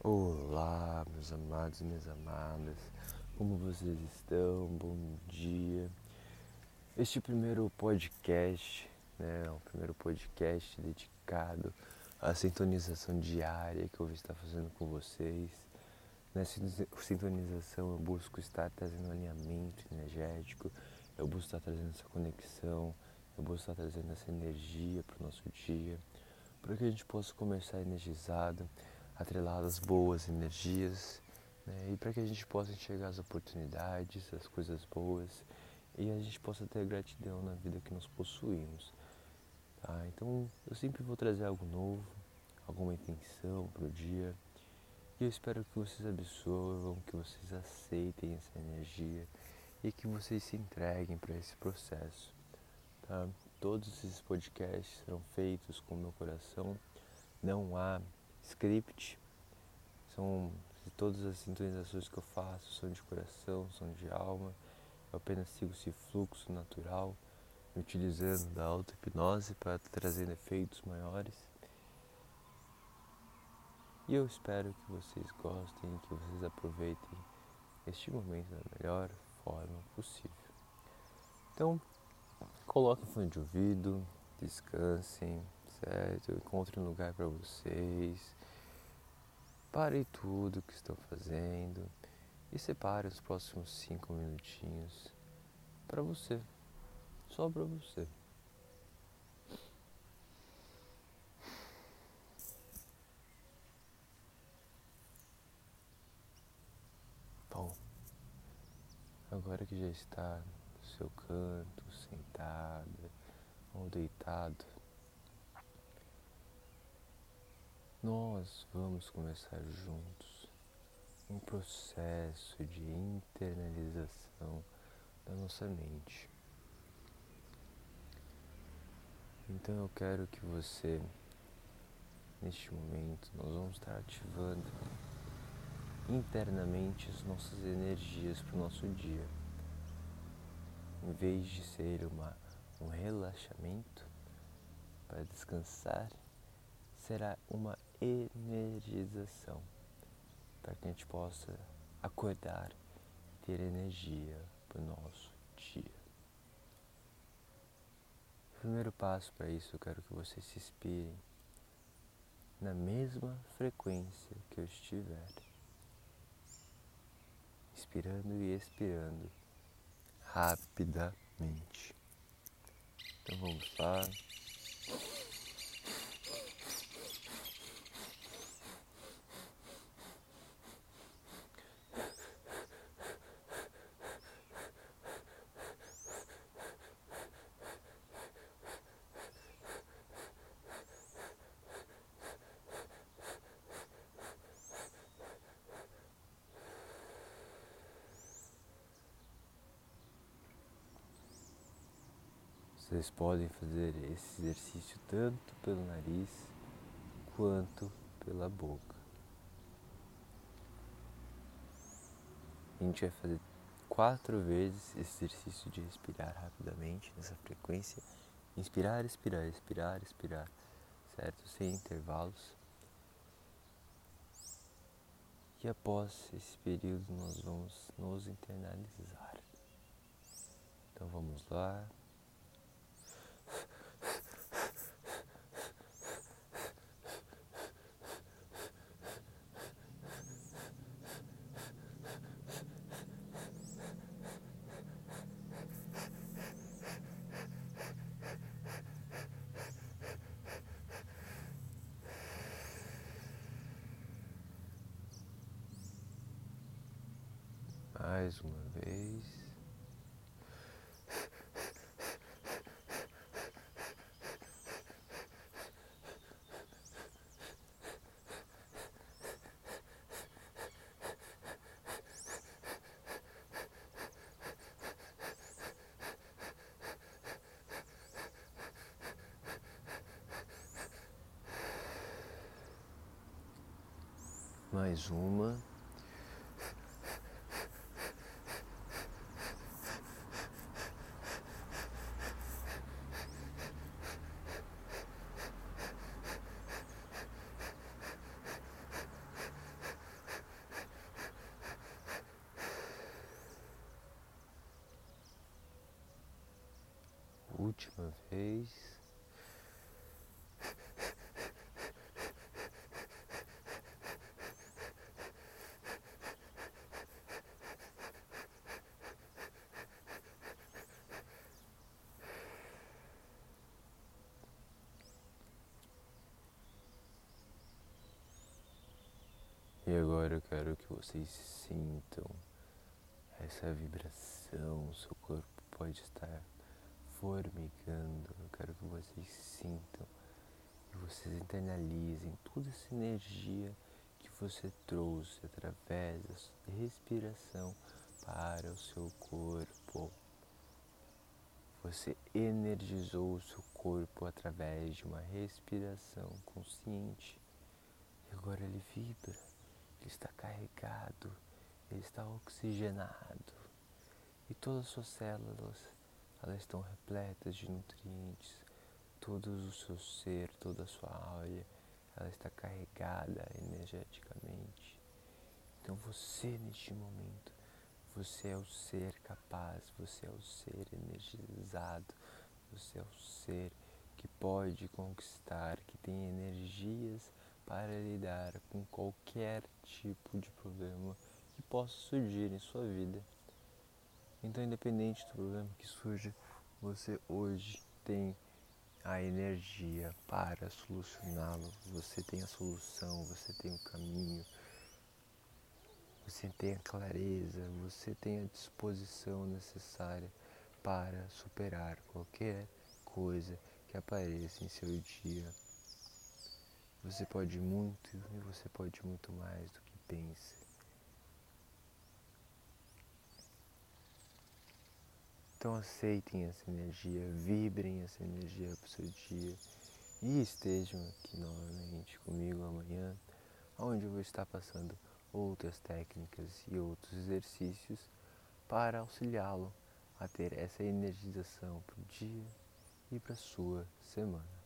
Olá, meus amados e minhas amadas, como vocês estão? Bom dia. Este primeiro podcast, né, o primeiro podcast dedicado à sintonização diária que eu vou estar fazendo com vocês. Nessa sintonização eu busco estar trazendo alinhamento energético, eu busco estar trazendo essa conexão, eu busco estar trazendo essa energia para o nosso dia, para que a gente possa começar energizado atrelado às boas energias né? e para que a gente possa enxergar as oportunidades, as coisas boas e a gente possa ter gratidão na vida que nós possuímos. Tá? Então eu sempre vou trazer algo novo, alguma intenção para o dia e eu espero que vocês absorvam, que vocês aceitem essa energia e que vocês se entreguem para esse processo. Tá? Todos esses podcasts serão feitos com o meu coração, não há script, são todas as sintonizações que eu faço são de coração, são de alma. Eu apenas sigo esse fluxo natural, utilizando da auto-hipnose para trazer efeitos maiores. E eu espero que vocês gostem, que vocês aproveitem este momento da melhor forma possível. Então, coloquem fone de ouvido, descansem, certo? Encontre um lugar para vocês Parem tudo que estão fazendo e separe os próximos cinco minutinhos para você, só para você. Bom, agora que já está no seu canto, sentada ou deitado, nós vamos começar juntos um processo de internalização da nossa mente. Então eu quero que você, neste momento, nós vamos estar ativando internamente as nossas energias para o nosso dia. Em vez de ser uma, um relaxamento para descansar, será uma energização, para que a gente possa acordar, ter energia para o nosso dia. O primeiro passo para isso, eu quero que vocês se inspirem na mesma frequência que eu estiver, inspirando e expirando rapidamente. Então vamos lá. Vocês podem fazer esse exercício tanto pelo nariz quanto pela boca. A gente vai fazer quatro vezes esse exercício de respirar rapidamente nessa frequência. Inspirar, expirar, expirar, expirar, certo? Sem intervalos. E após esse período nós vamos nos internalizar. Então vamos lá. Mais uma vez. mais uma. Última vez. E agora eu quero que vocês sintam essa vibração, seu corpo pode estar formigando. Eu quero que vocês sintam e vocês internalizem toda essa energia que você trouxe através da respiração para o seu corpo. Você energizou o seu corpo através de uma respiração consciente. E agora ele vibra, ele está carregado, ele está oxigenado. E todas as suas células, elas estão repletas de nutrientes. Todo o seu ser, toda a sua áurea, ela está carregada energeticamente. Então você neste momento, você é o ser capaz, você é o ser energizado, você é o ser que pode conquistar, que tem energias para lidar com qualquer tipo de problema que possa surgir em sua vida. Então, independente do problema que surja, você hoje tem a energia para solucioná-lo. Você tem a solução, você tem o caminho, você tem a clareza, você tem a disposição necessária para superar qualquer coisa que apareça em seu dia. Você pode muito e você pode muito mais do que pensa. Então aceitem essa energia, vibrem essa energia para o seu dia e estejam aqui novamente comigo amanhã, onde eu vou estar passando outras técnicas e outros exercícios para auxiliá-lo a ter essa energização para o dia e para a sua semana.